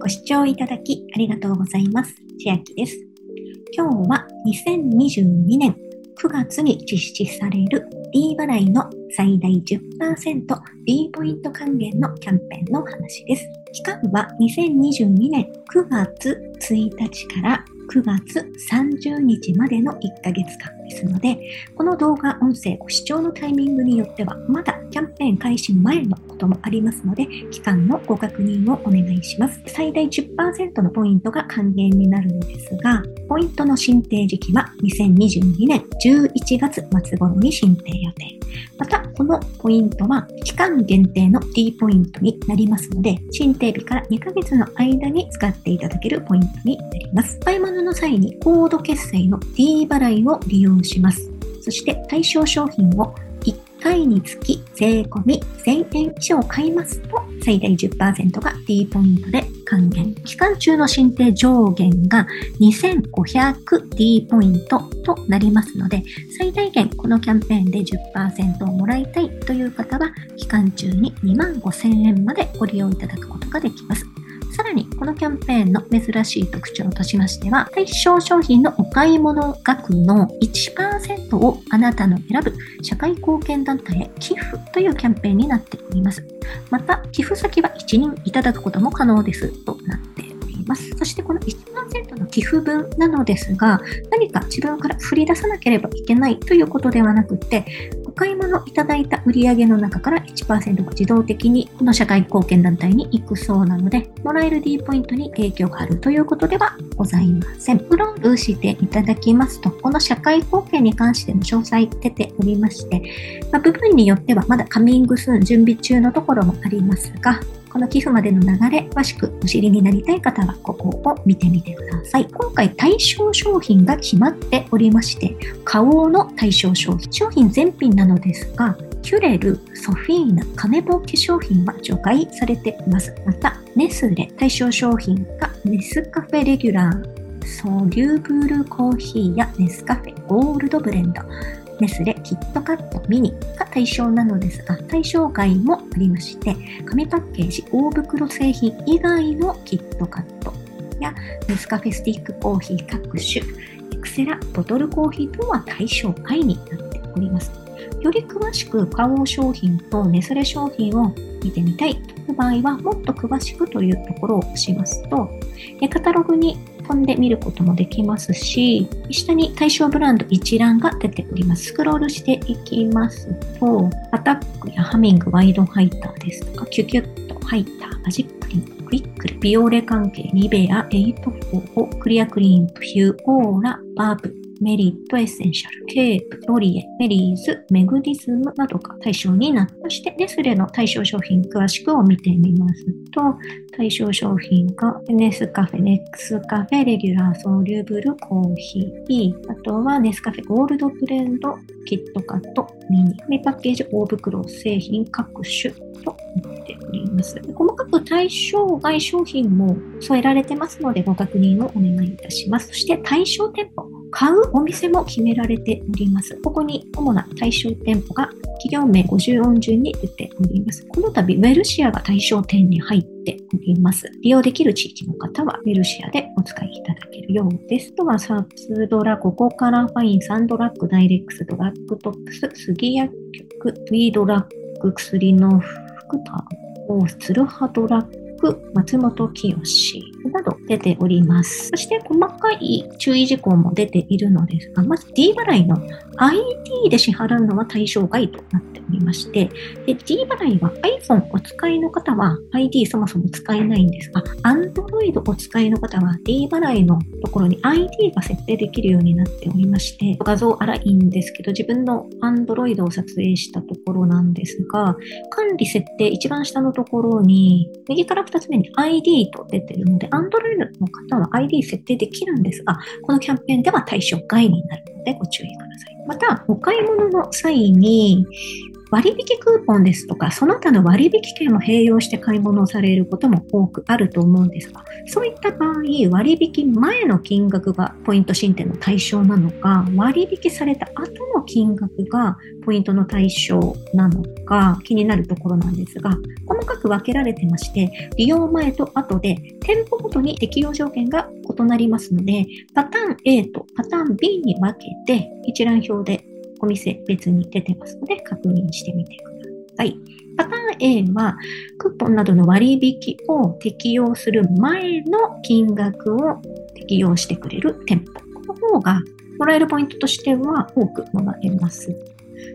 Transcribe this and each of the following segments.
ご視聴いただきありがとうございます。千秋です。今日は2022年9月に実施される D 払いの最大 10%D ポイント還元のキャンペーンの話です。期間は2022年9月1日から9月30日までの1ヶ月間ですので、この動画音声ご視聴のタイミングによっては、まだキャンペーン開始前のこともありますので、期間のご確認をお願いします。最大10%のポイントが還元になるのですが、ポイントの申請時期は2022年11月末頃に申請予定。また、このポイントは期間限定の D ポイントになりますので、申請日から2ヶ月の間に使っていただけるポイントになります。買い物の際にコード決済の D 払いを利用します。そして対象商品を1回につき税込1000円以上買いますと最大10%が D ポイントで還元。期間中の申請上限が 2500D ポイントとなりますので、最大限このキャンペーンで10%をもらいたいという方は、期間中に2万5000円までご利用いただくことができます。さらに、このキャンペーンの珍しい特徴としましては、対象商品のお買い物額の1%をあなたの選ぶ社会貢献団体へ寄付というキャンペーンになっております。また、寄付先は1人いただくことも可能ですとなっております。そしてこの1%の寄付分なのですが、何か自分から振り出さなければいけないということではなくて、お買い物いただいた売上の中から1%が自動的にこの社会貢献団体に行くそうなので、もらえる D ポイントに影響があるということではございません。プロールしていただきますと、この社会貢献に関しての詳細出ておりまして、まあ、部分によってはまだカミングスーン準備中のところもありますが、この寄付までの流れ、詳しくお知りになりたい方は、ここを見てみてください。今回対象商品が決まっておりまして、花王の対象商品、商品全品なのですが、キュレル、ソフィーナ、カネボ化粧品は除外されています。また、ネスレ対象商品がネスカフェレギュラー、ソリューブルコーヒーやネスカフェゴールドブレンド、ネスレキットカットミニが対象なのですが、対象外もりまして、紙パッケージ大袋製品以外のキットカットやネスカフェスティックコーヒー各種、エクセラボトルコーヒー等は対象外になっております。より詳しく花王商品とネスレ商品を見てみたいという場合は、もっと詳しくというところを押しますと、カタログに飛んで見ることもできますし、下に対象ブランド一覧が出ております。スクロールしていきますと、アタックやハミング、ワイドハイターですとか、キュキュッとハイター、マジックリン、クイックル、ビオレ関係、ニベア、エイトフォー、クリアクリーン、プヒュー、オーラ、バーブ、メリット、エッセンシャル、ケープ、ロリエ、メリーズ、めぐりズムなどが対象になった。そして、ネスレの対象商品詳しくを見てみますと、対象商品がネスカフェ、ネックスカフェ、レギュラー、ソーリューブル、コーヒー、あとはネスカフェ、ゴールドブレンド、キットカット、ミニ、パッケージ、大袋、製品各種となっております。細かく対象外商品も添えられてますので、ご確認をお願いいたします。そして、対象店舗。買うお店も決められております。ここに主な対象店舗が企業名50音順に出ております。この度、ウェルシアが対象店に入っております。利用できる地域の方は、ウェルシアでお使いいただけるようです。とは、サツドラ、ここからファイン、サンドラッグ、ダイレックス、ドラッグトップス、杉薬局、ウィードラッグ、薬の福田、ツルハドラッグ、松本清など出ております。そして細かい注意事項も出ているのですが、まず D 払いの ID で支払うのは対象外となっておりまして、D 払いは iPhone お使いの方は ID そもそも使えないんですが、Android お使いの方は D 払いのところに ID が設定できるようになっておりまして、画像荒いんですけど、自分の Android を撮影したところなんですが、管理設定一番下のところに、右から2つ目に ID と出てるので、Android の方は ID 設定できるんですが、このキャンペーンでは対象外になるのでご注意ください。また、お買い物の際に、割引クーポンですとか、その他の割引券も併用して買い物をされることも多くあると思うんですが、そういった場合、割引前の金額がポイント申請の対象なのか、割引された後の金額がポイントの対象なのか気になるところなんですが、細かく分けられてまして、利用前と後で店舗ごとに適用条件が異なりますので、パターン A とパターン B に分けて一覧表でお店別に出てますので確認してみてください。パターン A はクーポンなどの割引を適用する前の金額を適用してくれる店舗。この方がもらえるポイントとしては多くもらえます。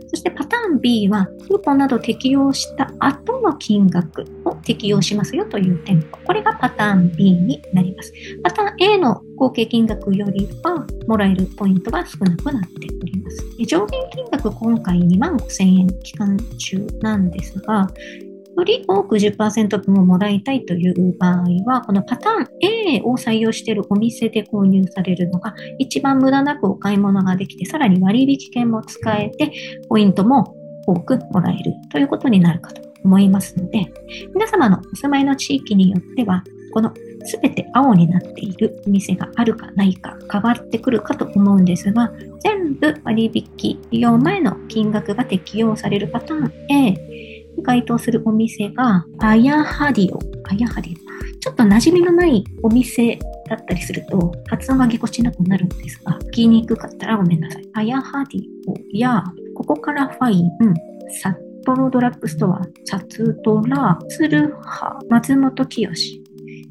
そしてパターン B は、クーポンなど適用した後の金額を適用しますよという店舗。これがパターン B になります。パターン A の合計金額よりは、もらえるポイントが少なくなっております。上限金額今回2万5000円期間中なんですが、より多く10%分をもらいたいという場合は、このパターン A を採用しているお店で購入されるのが一番無駄なくお買い物ができて、さらに割引券も使えて、ポイントも多くもらえるということになるかと思いますので、皆様のお住まいの地域によっては、このすべて青になっているお店があるかないか変わってくるかと思うんですが、全部割引利用前の金額が適用されるパターン A、該当するお店が、アヤハディオ。アヤハディオ。ちょっと馴染みのないお店だったりすると、発音がぎこちなくなるんですが、聞きにくかったらごめんなさい。アヤハディオや、ここからファイン、札幌ドラッグストア、サツドラ、ツルハ、松本清。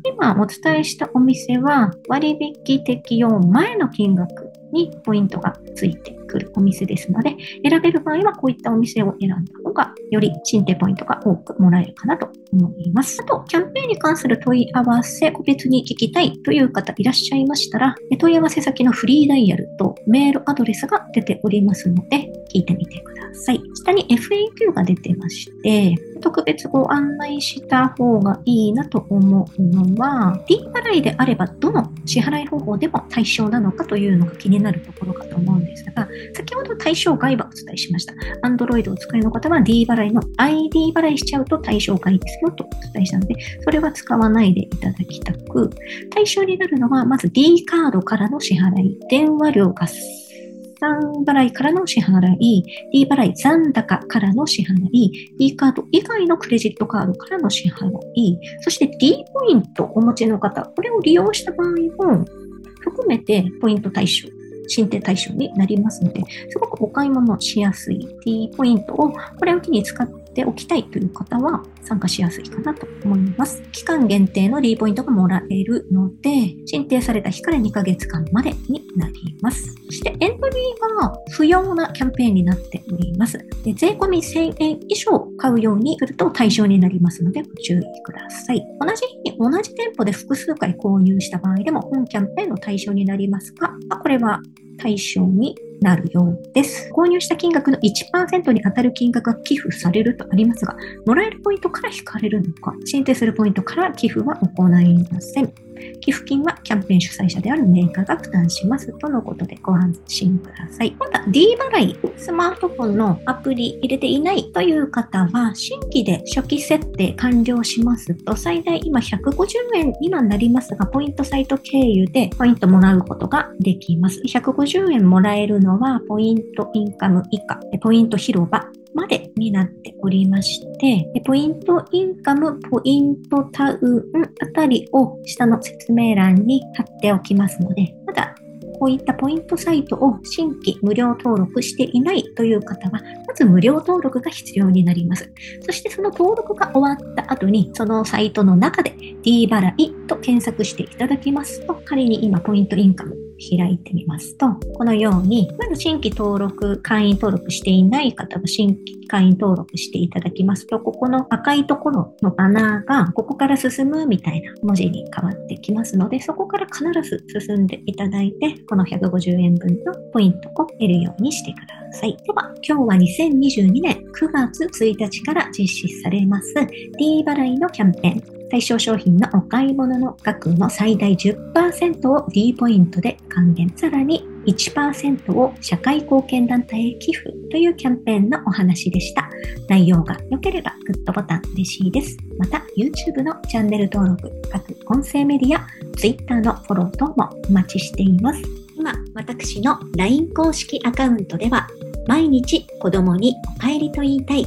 今お伝えしたお店は割引適用前の金額にポイントがついてくるお店ですので、選べる場合はこういったお店を選んだ方が、より賃貸ポイントが多くもらえるかなと思います。あと、キャンペーンに関する問い合わせ、個別に聞きたいという方いらっしゃいましたら、問い合わせ先のフリーダイヤルとメールアドレスが出ておりますので、聞いてみてください。下に FAQ が出てまして、特別ご案内した方がいいなと思うのは、D 払いであればどの支払い方法でも対象なのかというのが気になるところかと思うんですが、先ほど対象外はお伝えしました。Android を使いの方は D 払いの ID 払いしちゃうと対象外ですよとお伝えしたので、それは使わないでいただきたく、対象になるのはまず D カードからの支払い、電話料ガス算払いからの支払い、D 払い残高からの支払い、D カード以外のクレジットカードからの支払い、そして D ポイントお持ちの方、これを利用した場合も含めてポイント対象申請対象になりますので、すごくお買い物しやすい D ポイントをこれを機に使っておきたいという方は参加しやすいかなと思います。期間限定の D ポイントがもらえるので、申請された日から2ヶ月間までになります。そしてエントリーが不要なキャンペーンになっております。で税込み1000円以上買うようにすると対象になりますのでご注意ください。同じ日に同じ店舗で複数回購入した場合でも本キャンペーンの対象になりますが、これは対象になるようです。購入した金額の1%に当たる金額が寄付されるとありますが、もらえるポイントから引かれるのか、申請するポイントから寄付は行いません。寄付金はキャンペーン主催者であるメーカーが負担しますとのことでご安心ください。また D 払い、スマートフォンのアプリ入れていないという方は、新規で初期設定完了しますと、最大今150円今なりますが、ポイントサイト経由でポイントもらうことができます。150円もらえるのは、ポイントインカム以下、ポイント広場、までになっておりまして、ポイントインカム、ポイントタウンあたりを下の説明欄に貼っておきますので、まだこういったポイントサイトを新規無料登録していないという方は、まず無料登録が必要になります。そしてその登録が終わった後に、そのサイトの中で D 払いと検索していただきますと、仮に今ポイントインカム開いてみますと、このように、まず新規登録、会員登録していない方は新規会員登録していただきますと、ここの赤いところのバナーが、ここから進むみたいな文字に変わってきますので、そこから必ず進んでいただいて、この150円分のポイントを得るようにしてください。では、今日は2022年9月1日から実施されます D 払いのキャンペーン、対象商品のお買い物の額の最大10%を D ポイントで還元。さらに1%を社会貢献団体へ寄付というキャンペーンのお話でした。内容が良ければグッドボタン嬉しいです。また YouTube のチャンネル登録、各音声メディア、Twitter のフォロー等もお待ちしています。今、私の LINE 公式アカウントでは毎日子供にお帰りと言いたい